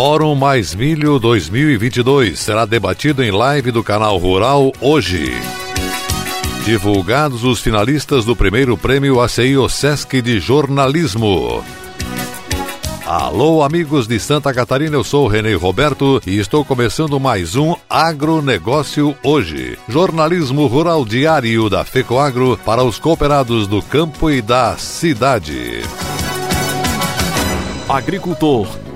Fórum Mais Milho 2022 será debatido em live do canal Rural hoje. Divulgados os finalistas do primeiro prêmio ACI Sesc de Jornalismo. Alô, amigos de Santa Catarina, eu sou o Renê Roberto e estou começando mais um Agronegócio Hoje. Jornalismo rural diário da FECOAGRO para os cooperados do campo e da cidade. Agricultor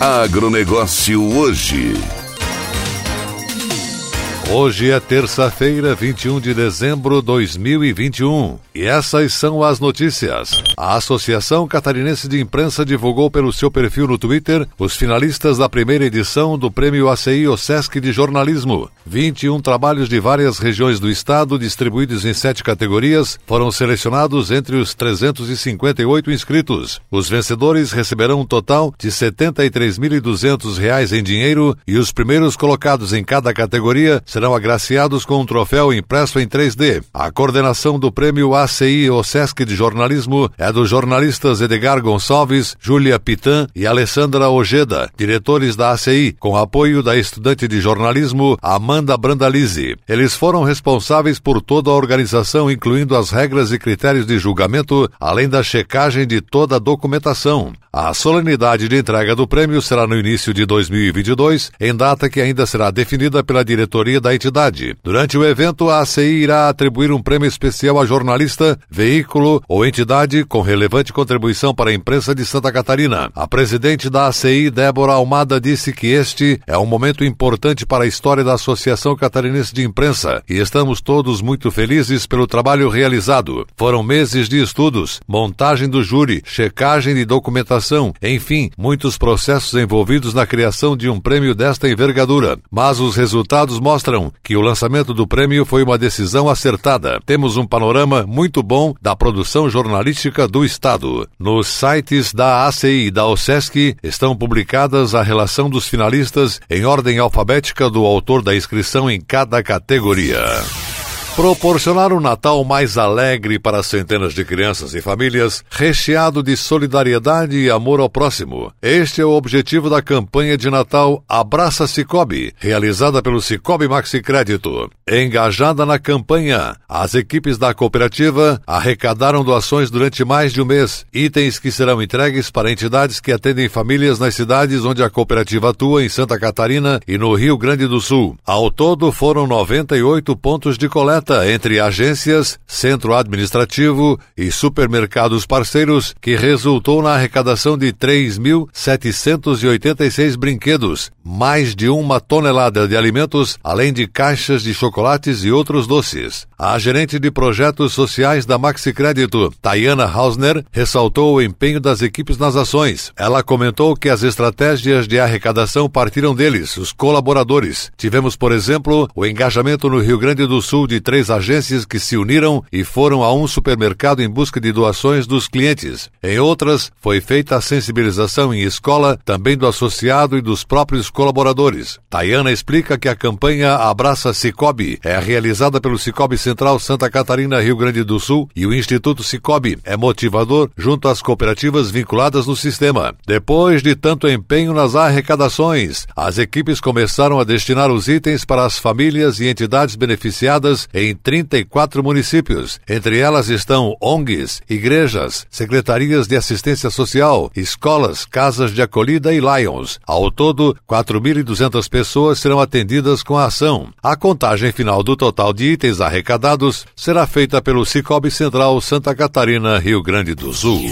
Agronegócio hoje. Hoje é terça-feira, 21 de dezembro de 2021. E essas são as notícias. A Associação Catarinense de Imprensa divulgou pelo seu perfil no Twitter os finalistas da primeira edição do Prêmio ACI Osesc de Jornalismo. 21 trabalhos de várias regiões do estado, distribuídos em sete categorias, foram selecionados entre os 358 inscritos. Os vencedores receberão um total de R$ 73.200 em dinheiro e os primeiros colocados em cada categoria serão agraciados com um troféu impresso em 3D. A coordenação do prêmio ACI Osesc de Jornalismo é dos jornalistas Edgar Gonçalves, Júlia Pitan e Alessandra Ojeda, diretores da ACI, com apoio da estudante de jornalismo Amanda Brandalize. Eles foram responsáveis por toda a organização, incluindo as regras e critérios de julgamento, além da checagem de toda a documentação. A solenidade de entrega do prêmio será no início de 2022, em data que ainda será definida pela diretoria da entidade. Durante o evento, a ACI irá atribuir um prêmio especial a jornalista, veículo ou entidade com relevante contribuição para a imprensa de Santa Catarina. A presidente da ACI, Débora Almada, disse que este é um momento importante para a história da Associação Catarinense de Imprensa e estamos todos muito felizes pelo trabalho realizado. Foram meses de estudos, montagem do júri, checagem de documentação, enfim, muitos processos envolvidos na criação de um prêmio desta envergadura. Mas os resultados mostram que o lançamento do prêmio foi uma decisão acertada. Temos um panorama muito bom da produção jornalística do Estado. Nos sites da ACI e da OSESC estão publicadas a relação dos finalistas em ordem alfabética do autor da inscrição em cada categoria. Proporcionar um Natal mais alegre para centenas de crianças e famílias, recheado de solidariedade e amor ao próximo. Este é o objetivo da campanha de Natal Abraça Cicobi, realizada pelo Cicobi Maxi Crédito. Engajada na campanha, as equipes da cooperativa arrecadaram doações durante mais de um mês, itens que serão entregues para entidades que atendem famílias nas cidades onde a cooperativa atua em Santa Catarina e no Rio Grande do Sul. Ao todo foram 98 pontos de coleta entre agências, centro administrativo e supermercados parceiros, que resultou na arrecadação de 3.786 brinquedos, mais de uma tonelada de alimentos, além de caixas de chocolates e outros doces. A gerente de projetos sociais da Maxi Crédito, Tayana Hausner, ressaltou o empenho das equipes nas ações. Ela comentou que as estratégias de arrecadação partiram deles, os colaboradores. Tivemos, por exemplo, o engajamento no Rio Grande do Sul de três agências que se uniram e foram a um supermercado em busca de doações dos clientes. Em outras, foi feita a sensibilização em escola, também do associado e dos próprios colaboradores. Tayana explica que a campanha Abraça Cicobi é realizada pelo Cicobi Central Santa Catarina, Rio Grande do Sul e o Instituto Cicobi é motivador junto às cooperativas vinculadas no sistema. Depois de tanto empenho nas arrecadações, as equipes começaram a destinar os itens para as famílias e entidades beneficiadas em 34 municípios. Entre elas estão ONGs, igrejas, secretarias de assistência social, escolas, casas de acolhida e Lions. Ao todo, 4.200 pessoas serão atendidas com a ação. A contagem final do total de itens arrecadados será feita pelo Cicobi Central Santa Catarina, Rio Grande do Sul.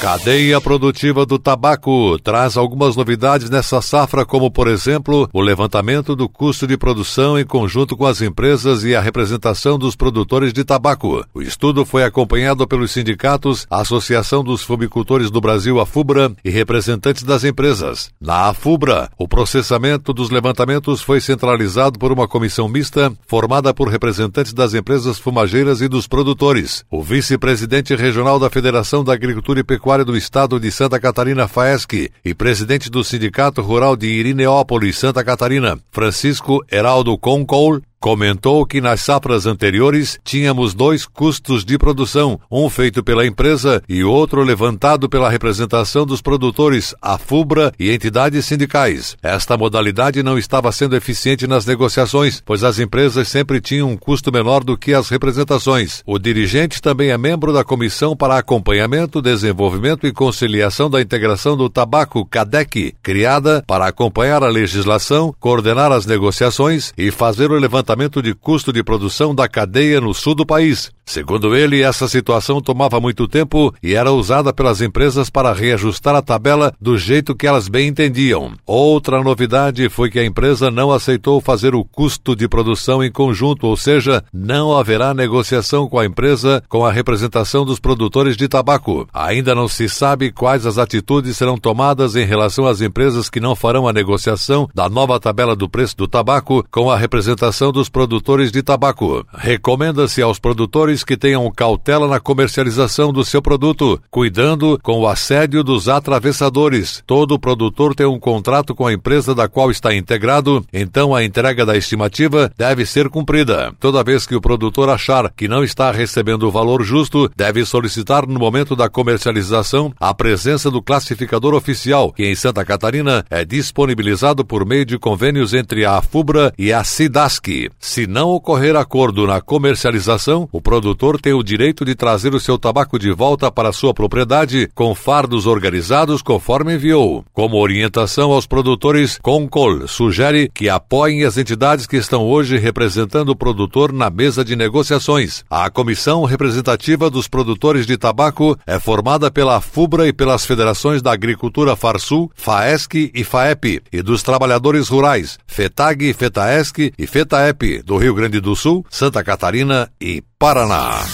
Cadeia produtiva do tabaco traz algumas novidades nessa safra, como, por exemplo, o levantamento do custo de produção em conjunto com as empresas e a representação dos produtores de tabaco. O estudo foi acompanhado pelos sindicatos, a Associação dos Fumicultores do Brasil, a FUBRA, e representantes das empresas. Na AFUBRA, o processamento dos levantamentos foi centralizado por uma comissão mista formada por representantes das empresas fumageiras e dos produtores. O vice-presidente regional da Federação da Agricultura e Pecuária Agropecuária do Estado de Santa Catarina, FAESC, e presidente do Sindicato Rural de Irineópolis, Santa Catarina, Francisco Heraldo Concol, Comentou que nas safras anteriores tínhamos dois custos de produção, um feito pela empresa e outro levantado pela representação dos produtores, a FUBRA e entidades sindicais. Esta modalidade não estava sendo eficiente nas negociações, pois as empresas sempre tinham um custo menor do que as representações. O dirigente também é membro da Comissão para Acompanhamento, Desenvolvimento e Conciliação da Integração do Tabaco, CADEC, criada para acompanhar a legislação, coordenar as negociações e fazer o levantamento levantamento de custo de produção da cadeia no sul do país. Segundo ele, essa situação tomava muito tempo e era usada pelas empresas para reajustar a tabela do jeito que elas bem entendiam. Outra novidade foi que a empresa não aceitou fazer o custo de produção em conjunto, ou seja, não haverá negociação com a empresa com a representação dos produtores de tabaco. Ainda não se sabe quais as atitudes serão tomadas em relação às empresas que não farão a negociação da nova tabela do preço do tabaco com a representação dos produtores de tabaco. Recomenda-se aos produtores que tenham cautela na comercialização do seu produto, cuidando com o assédio dos atravessadores. Todo produtor tem um contrato com a empresa da qual está integrado, então a entrega da estimativa deve ser cumprida. Toda vez que o produtor achar que não está recebendo o valor justo, deve solicitar no momento da comercialização a presença do classificador oficial, que em Santa Catarina é disponibilizado por meio de convênios entre a FUBRA e a SIDASC. Se não ocorrer acordo na comercialização, o produtor produtor tem o direito de trazer o seu tabaco de volta para sua propriedade com fardos organizados conforme enviou. Como orientação aos produtores, Concol sugere que apoiem as entidades que estão hoje representando o produtor na mesa de negociações. A comissão representativa dos produtores de tabaco é formada pela FUBRA e pelas federações da Agricultura Farsul, FAESC e FAEP, e dos trabalhadores rurais, FETAG, FETAESC e FETAEP, do Rio Grande do Sul, Santa Catarina e Paraná.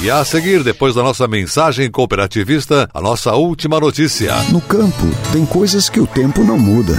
E a seguir, depois da nossa mensagem cooperativista, a nossa última notícia. No campo, tem coisas que o tempo não muda,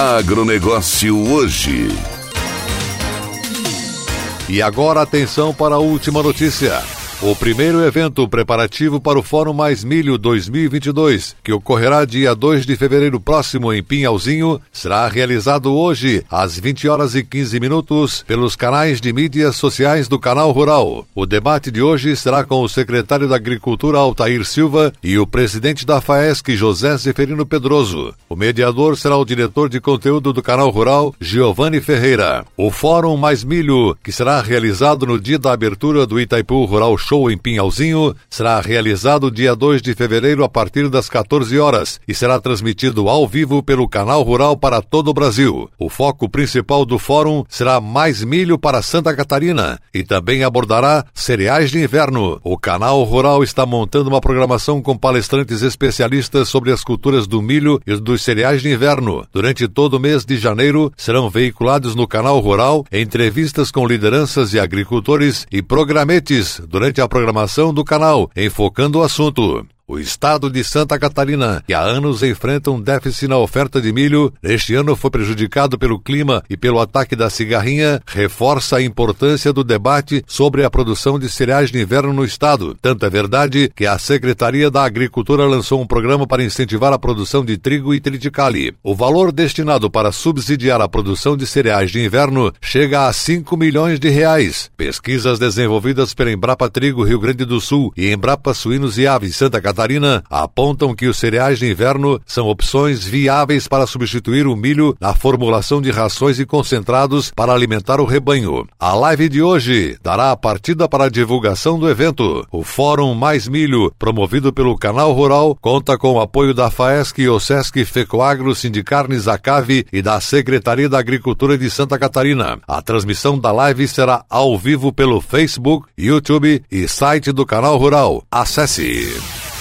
Agronegócio hoje. E agora atenção para a última notícia. O primeiro evento preparativo para o Fórum Mais Milho 2022, que ocorrerá dia 2 de fevereiro próximo em Pinhalzinho, será realizado hoje às 20 horas e 15 minutos pelos canais de mídias sociais do Canal Rural. O debate de hoje será com o secretário da Agricultura Altair Silva e o presidente da FAESC José Zeferino Pedroso. O mediador será o diretor de conteúdo do Canal Rural Giovanni Ferreira. O Fórum Mais Milho, que será realizado no dia da abertura do Itaipu Rural Show em Pinhalzinho será realizado dia 2 de fevereiro a partir das 14 horas e será transmitido ao vivo pelo canal Rural para todo o Brasil. O foco principal do fórum será mais milho para Santa Catarina e também abordará cereais de inverno. O canal Rural está montando uma programação com palestrantes especialistas sobre as culturas do milho e dos cereais de inverno. Durante todo o mês de janeiro serão veiculados no canal Rural entrevistas com lideranças e agricultores e programetes durante a programação do canal, enfocando o assunto. O estado de Santa Catarina, que há anos enfrenta um déficit na oferta de milho, neste ano foi prejudicado pelo clima e pelo ataque da cigarrinha, reforça a importância do debate sobre a produção de cereais de inverno no estado. Tanto é verdade que a Secretaria da Agricultura lançou um programa para incentivar a produção de trigo e triticale. O valor destinado para subsidiar a produção de cereais de inverno chega a 5 milhões de reais. Pesquisas desenvolvidas pela Embrapa Trigo Rio Grande do Sul e Embrapa Suínos e Aves Santa Catarina Catarina apontam que os cereais de inverno são opções viáveis para substituir o milho na formulação de rações e concentrados para alimentar o rebanho. A live de hoje dará a partida para a divulgação do evento. O Fórum Mais Milho, promovido pelo Canal Rural, conta com o apoio da FAESC e Sesc Fecoagro Sindicarnes Acave e da Secretaria da Agricultura de Santa Catarina. A transmissão da live será ao vivo pelo Facebook, YouTube e site do Canal Rural. Acesse!